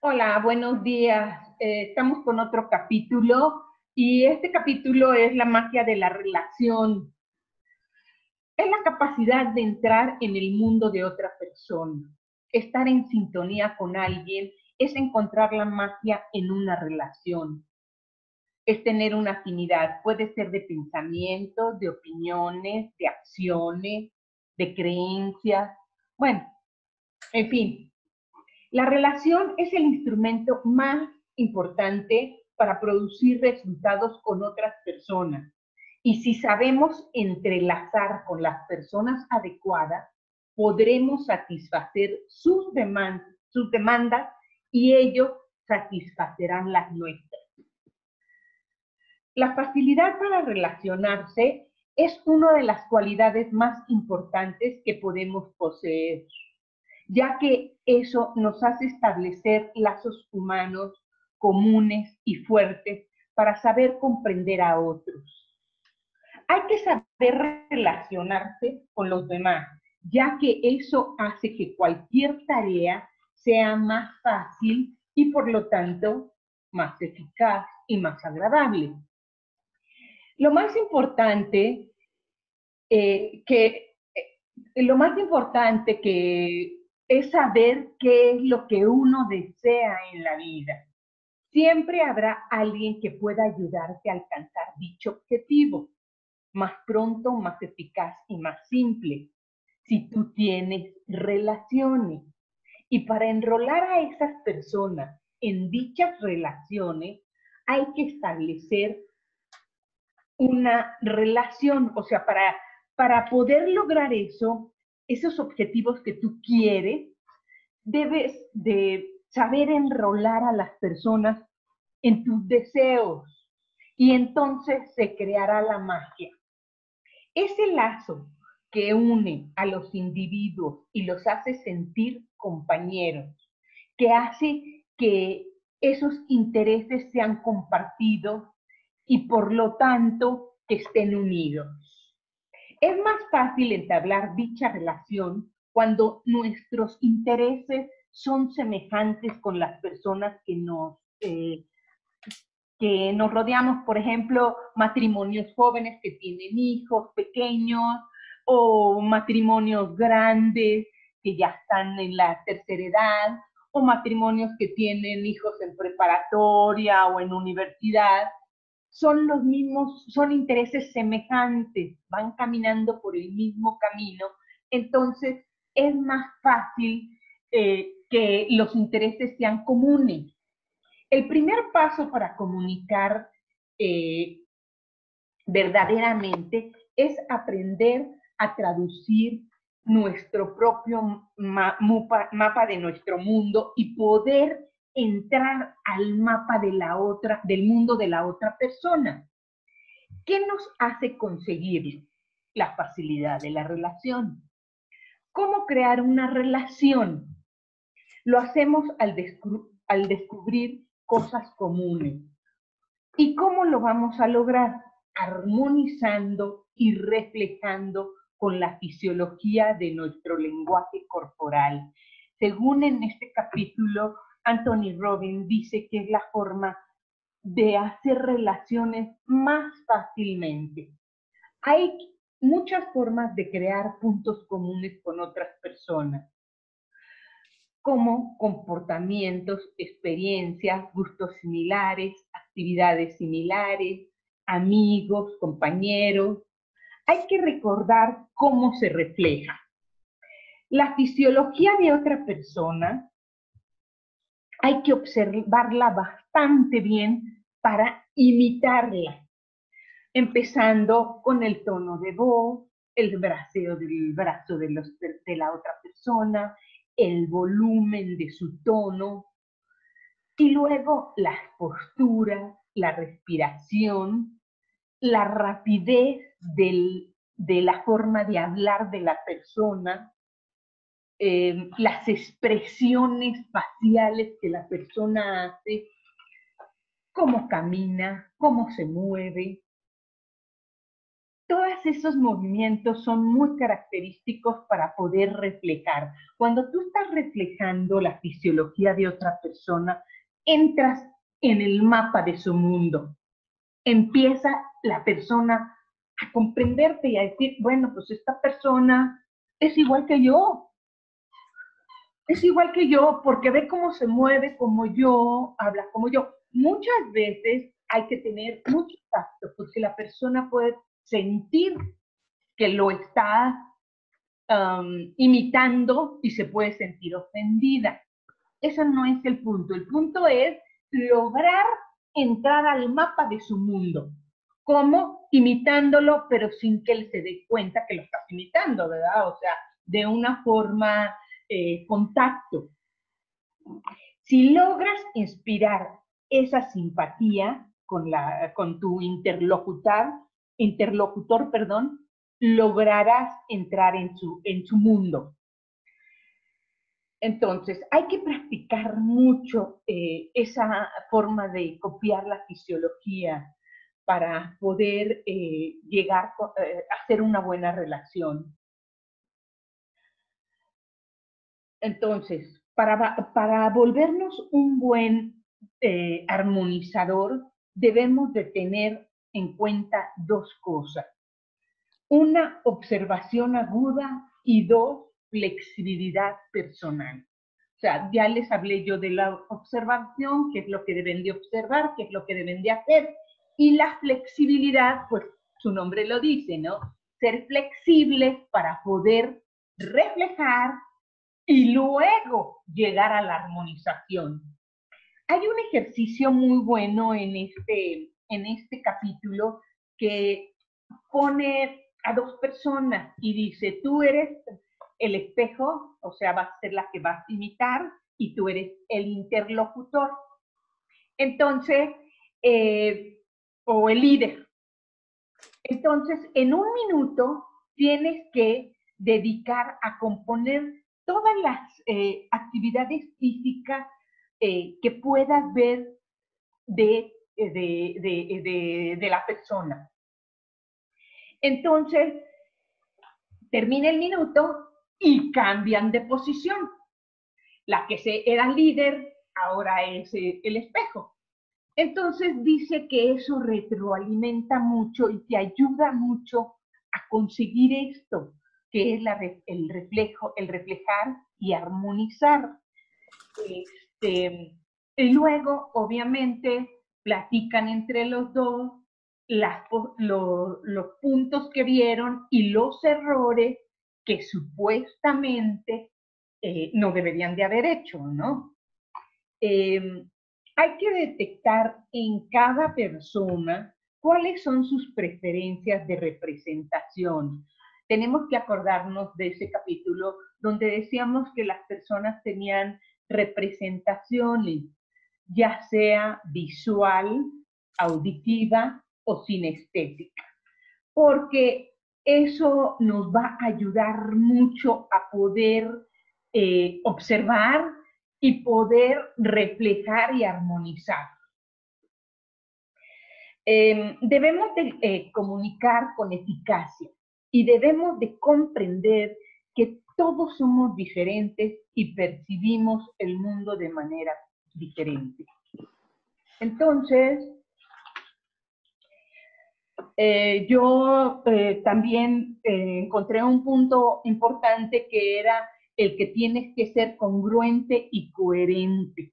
Hola, buenos días. Eh, estamos con otro capítulo y este capítulo es la magia de la relación. Es la capacidad de entrar en el mundo de otra persona. Estar en sintonía con alguien es encontrar la magia en una relación. Es tener una afinidad. Puede ser de pensamientos, de opiniones, de acciones, de creencias. Bueno, en fin, la relación es el instrumento más importante para producir resultados con otras personas. Y si sabemos entrelazar con las personas adecuadas, podremos satisfacer sus, demandas, sus demandas y ellos satisfacerán las nuestras. La facilidad para relacionarse es una de las cualidades más importantes que podemos poseer ya que eso nos hace establecer lazos humanos comunes y fuertes para saber comprender a otros. Hay que saber relacionarse con los demás, ya que eso hace que cualquier tarea sea más fácil y por lo tanto más eficaz y más agradable. Lo más importante eh, que eh, lo más importante que es saber qué es lo que uno desea en la vida. Siempre habrá alguien que pueda ayudarte a alcanzar dicho objetivo, más pronto, más eficaz y más simple, si tú tienes relaciones. Y para enrolar a esas personas en dichas relaciones, hay que establecer una relación, o sea, para, para poder lograr eso, esos objetivos que tú quieres, debes de saber enrolar a las personas en tus deseos y entonces se creará la magia. Ese lazo que une a los individuos y los hace sentir compañeros, que hace que esos intereses sean compartidos y por lo tanto que estén unidos. Es más fácil entablar dicha relación cuando nuestros intereses son semejantes con las personas que nos, eh, que nos rodeamos, por ejemplo, matrimonios jóvenes que tienen hijos pequeños o matrimonios grandes que ya están en la tercera edad o matrimonios que tienen hijos en preparatoria o en universidad son los mismos, son intereses semejantes, van caminando por el mismo camino, entonces es más fácil eh, que los intereses sean comunes. El primer paso para comunicar eh, verdaderamente es aprender a traducir nuestro propio mapa de nuestro mundo y poder entrar al mapa de la otra, del mundo de la otra persona. ¿Qué nos hace conseguirlo? La facilidad de la relación. ¿Cómo crear una relación? Lo hacemos al, al descubrir cosas comunes. ¿Y cómo lo vamos a lograr? Armonizando y reflejando con la fisiología de nuestro lenguaje corporal. Según en este capítulo Anthony Robbins dice que es la forma de hacer relaciones más fácilmente. Hay muchas formas de crear puntos comunes con otras personas, como comportamientos, experiencias, gustos similares, actividades similares, amigos, compañeros. Hay que recordar cómo se refleja. La fisiología de otra persona hay que observarla bastante bien para imitarla, empezando con el tono de voz, el braceo del brazo de, de la otra persona, el volumen de su tono, y luego las posturas, la respiración, la rapidez de la forma de hablar de la persona, eh, las expresiones faciales que la persona hace, cómo camina, cómo se mueve. todos esos movimientos son muy característicos para poder reflejar. Cuando tú estás reflejando la fisiología de otra persona, entras en el mapa de su mundo. Empieza la persona a comprenderte y a decir, bueno, pues esta persona es igual que yo. Es igual que yo porque ve cómo se mueve como yo, habla como yo. Muchas veces hay que tener mucho tacto porque la persona puede sentir que lo está imitando y se puede sentir ofendida. Ese no es el punto. El punto es lograr entrar al mapa de su mundo. ¿Cómo? Imitándolo, pero sin que él se dé cuenta que lo estás imitando, ¿verdad? O sea, de una forma eh, contacto. Si logras inspirar esa simpatía con, la, con tu interlocutor, interlocutor, perdón, lograrás entrar en su, en su mundo. Entonces, hay que practicar mucho eh, esa forma de copiar la fisiología para poder eh, llegar a hacer una buena relación. Entonces, para, para volvernos un buen armonizador, debemos de tener en cuenta dos cosas. Una, observación aguda y dos, flexibilidad personal. O sea, ya les hablé yo de la observación, qué es lo que deben de observar, qué es lo que deben de hacer, y la flexibilidad, pues su nombre lo dice, ¿no? Ser flexibles para poder reflejar y luego llegar a la armonización. Hay un ejercicio muy bueno en este, en este capítulo que pone a dos personas y dice, tú eres el espejo, o sea, vas a ser la que vas a imitar y tú eres el interlocutor. Entonces, eh, o el líder. Entonces, en un minuto tienes que dedicar a componer todas las eh, actividades físicas eh, que puedas ver de, de, de la persona. Entonces, termina el minuto y cambian de posición. La que se era líder ahora es eh, el espejo. Entonces dice que eso retroalimenta mucho y te ayuda mucho a conseguir esto, que es el reflejo, el reflejar y armonizar. Este, y luego, obviamente, platican entre los dos los puntos que vieron y los errores que supuestamente eh, no deberían de haber hecho, ¿no? Em, hay que detectar en cada persona cuáles son sus preferencias de representación. Tenemos que acordarnos de ese capítulo donde decíamos que las personas tenían representaciones, ya sea visual, auditiva o sinestética, porque eso nos va a ayudar mucho a poder eh, observar y poder reflejar y armonizar. Em, debemos de eh, comunicar con eficacia y debemos de comprender que todos somos diferentes y percibimos el mundo de manera diferente. Entonces, eh, yo eh, también eh, encontré un punto importante que era el que tienes que ser congruente y coherente.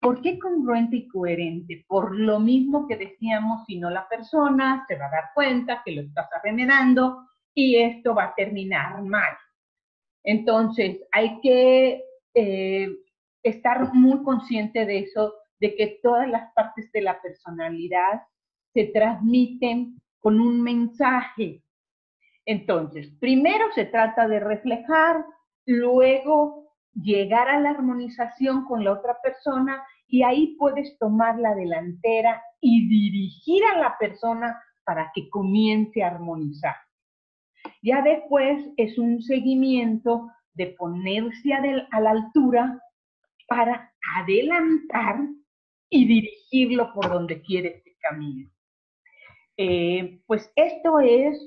¿Por qué congruente y coherente? Por lo mismo que decíamos, si no la persona se va a dar cuenta que lo estás arremedando y esto va a terminar mal. Entonces, hay que estar muy consciente de eso, de que todas las partes de la personalidad se transmiten con un mensaje. Entonces, primero se trata de reflejar, luego llegar a la armonización con la otra persona y ahí puedes tomar la delantera y dirigir a la persona para que comience a armonizar. Ya después es un seguimiento de ponerse a, la altura para adelantar y dirigirlo por donde quiere que camine. Eh, pues esto es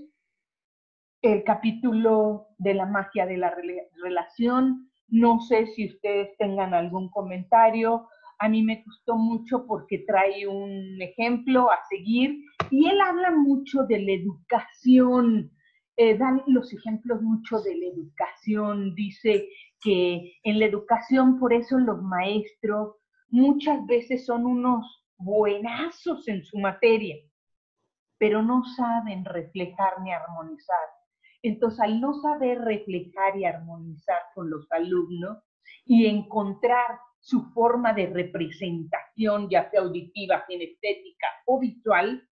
el capítulo de la magia de la relación. No sé si ustedes tengan algún comentario. A mí me gustó mucho porque trae un ejemplo a seguir y él habla mucho de la educación. Eh, dan los ejemplos mucho de la educación. Dice que en la educación, por eso los maestros muchas veces son unos buenazos en su materia, pero no saben reflejar ni armonizar. Entonces, al no saber reflejar y armonizar con los alumnos y encontrar su forma de representación, ya sea auditiva, kinestética o visual,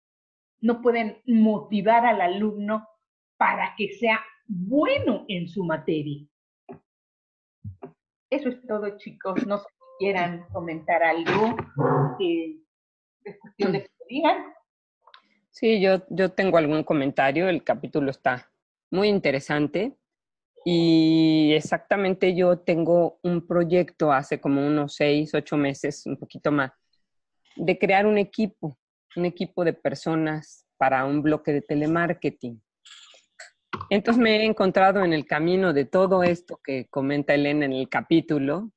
no pueden motivar al alumno para que sea bueno en su materia. Eso es todo, chicos. No sé si quieran comentar algo que es cuestión de que digan. Sí, yo, yo tengo algún comentario. El capítulo está muy interesante. Y exactamente yo tengo un proyecto hace como unos seis, ocho meses, un poquito más, de crear un equipo, un equipo de personas para un bloque de telemarketing. Entonces me he encontrado en el camino de todo esto que comenta Elena en el capítulo,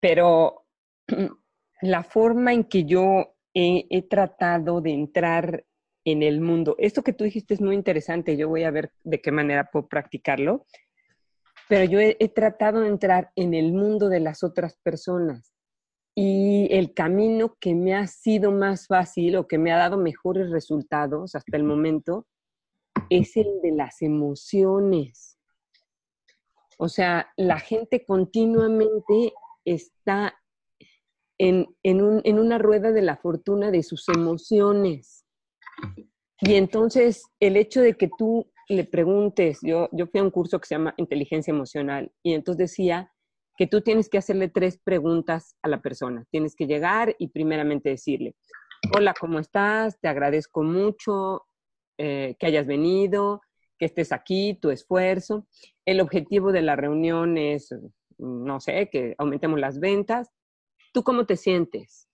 pero la forma en que yo he, he tratado de entrar en el mundo. Esto que tú dijiste es muy interesante, yo voy a ver de qué manera puedo practicarlo, pero yo he, tratado de entrar en el mundo de las otras personas y el camino que me ha sido más fácil o que me ha dado mejores resultados hasta el momento es el de las emociones. O sea, la gente continuamente está en, en una rueda de la fortuna de sus emociones y entonces el hecho de que tú le preguntes, yo, yo fui a un curso que se llama inteligencia emocional y entonces decía que tú tienes que hacerle tres preguntas a la persona. Tienes que llegar y primeramente decirle, hola, ¿cómo estás? Te agradezco mucho eh, que hayas venido, que estés aquí, tu esfuerzo. El objetivo de la reunión es, no sé, que aumentemos las ventas. ¿Tú cómo te sientes?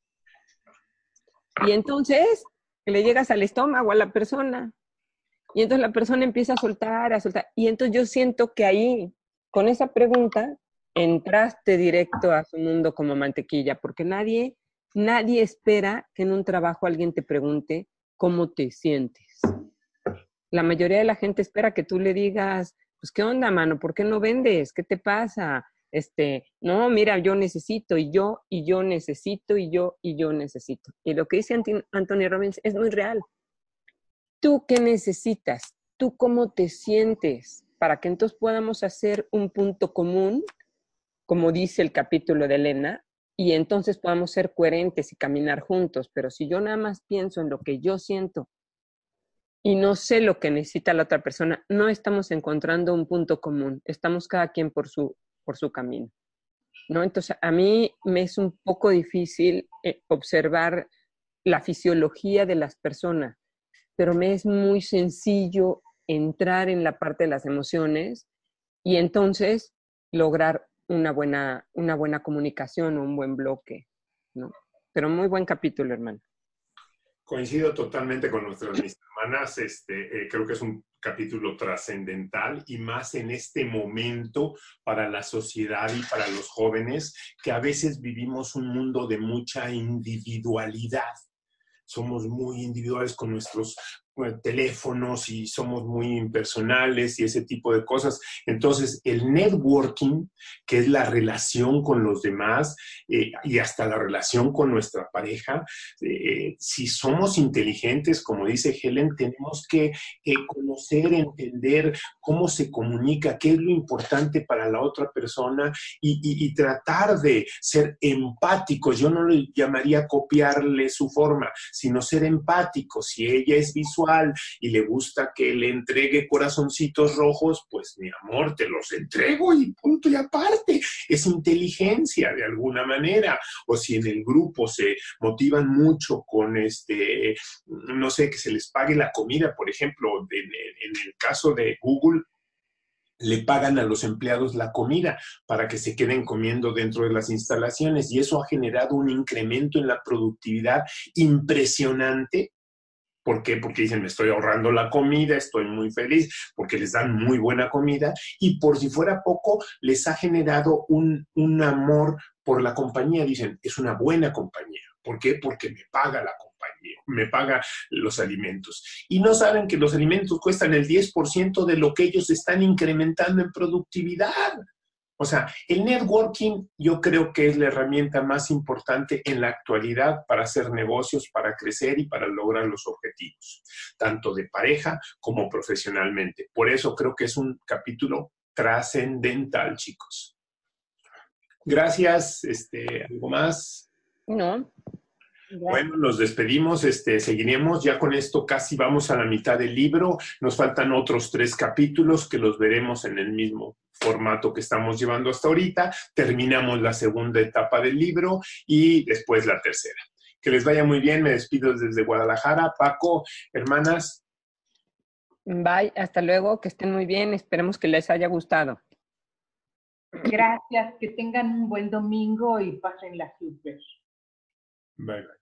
Y entonces le llegas al estómago a la persona. Y entonces la persona empieza a soltar, a soltar. Y entonces yo siento que ahí, con esa pregunta, entraste directo a su mundo como mantequilla, porque nadie, nadie espera que en un trabajo alguien te pregunte cómo te sientes. La mayoría de la gente espera que tú le digas, pues, ¿qué onda, mano? ¿Por qué no vendes? ¿Qué te pasa? este, no, mira, yo necesito y yo y yo necesito y yo y yo necesito. Y lo que dice Anthony Robbins es muy real. ¿Tú qué necesitas? ¿Tú cómo te sientes? Para que entonces podamos hacer un punto común, como dice el capítulo de Elena, y entonces podamos ser coherentes y caminar juntos. Pero si yo nada más pienso en lo que yo siento y no sé lo que necesita la otra persona, no estamos encontrando un punto común. Estamos cada quien por su por su camino. ¿no? Entonces, a mí me es un poco difícil eh, observar la fisiología de las personas, pero me es muy sencillo entrar en la parte de las emociones y entonces lograr una buena, una buena comunicación o un buen bloque, ¿no? Pero muy buen capítulo, hermano. Coincido totalmente con nuestras mis hermanas. Este, eh, creo que es un capítulo trascendental y más en este momento para la sociedad y para los jóvenes que a veces vivimos un mundo de mucha individualidad. Somos muy individuales con nuestros teléfonos y somos muy impersonales y ese tipo de cosas. Entonces, el networking, que es la relación con los demás eh, y hasta la relación con nuestra pareja, eh, si somos inteligentes, como dice Helen, tenemos que conocer, entender cómo se comunica, qué es lo importante para la otra persona y, y tratar de ser empáticos. Yo no le llamaría copiarle su forma, sino ser empáticos. Si ella es visual, y le gusta que le entregue corazoncitos rojos, pues mi amor, te los entrego y punto y aparte. Es inteligencia de alguna manera. O si en el grupo se motivan mucho con este, no sé, que se les pague la comida, por ejemplo, en, el caso de Google, le pagan a los empleados la comida para que se queden comiendo dentro de las instalaciones y eso ha generado un incremento en la productividad impresionante ¿Por qué? Porque dicen, me estoy ahorrando la comida, estoy muy feliz, porque les dan muy buena comida y por si fuera poco, les ha generado un, un amor por la compañía. Dicen, es una buena compañía. ¿Por qué? Porque me paga la compañía, me paga los alimentos. Y no saben que los alimentos cuestan el 10% de lo que ellos están incrementando en productividad. O sea, el networking yo creo que es la herramienta más importante en la actualidad para hacer negocios, para crecer y para lograr los objetivos, tanto de pareja como profesionalmente. Por eso creo que es un capítulo trascendental, chicos. Gracias. Este, ¿Algo más? No. Bueno, nos despedimos, este, seguiremos. Ya con esto casi vamos a la mitad del libro. Nos faltan otros tres capítulos que los veremos en el mismo formato que estamos llevando hasta ahorita. Terminamos la segunda etapa del libro y después la tercera. Que les vaya muy bien. Me despido desde Guadalajara. Paco, hermanas. Bye, hasta luego. Que estén muy bien. Esperemos que les haya gustado. Gracias, que tengan un buen domingo y pasen la super. Bye bye.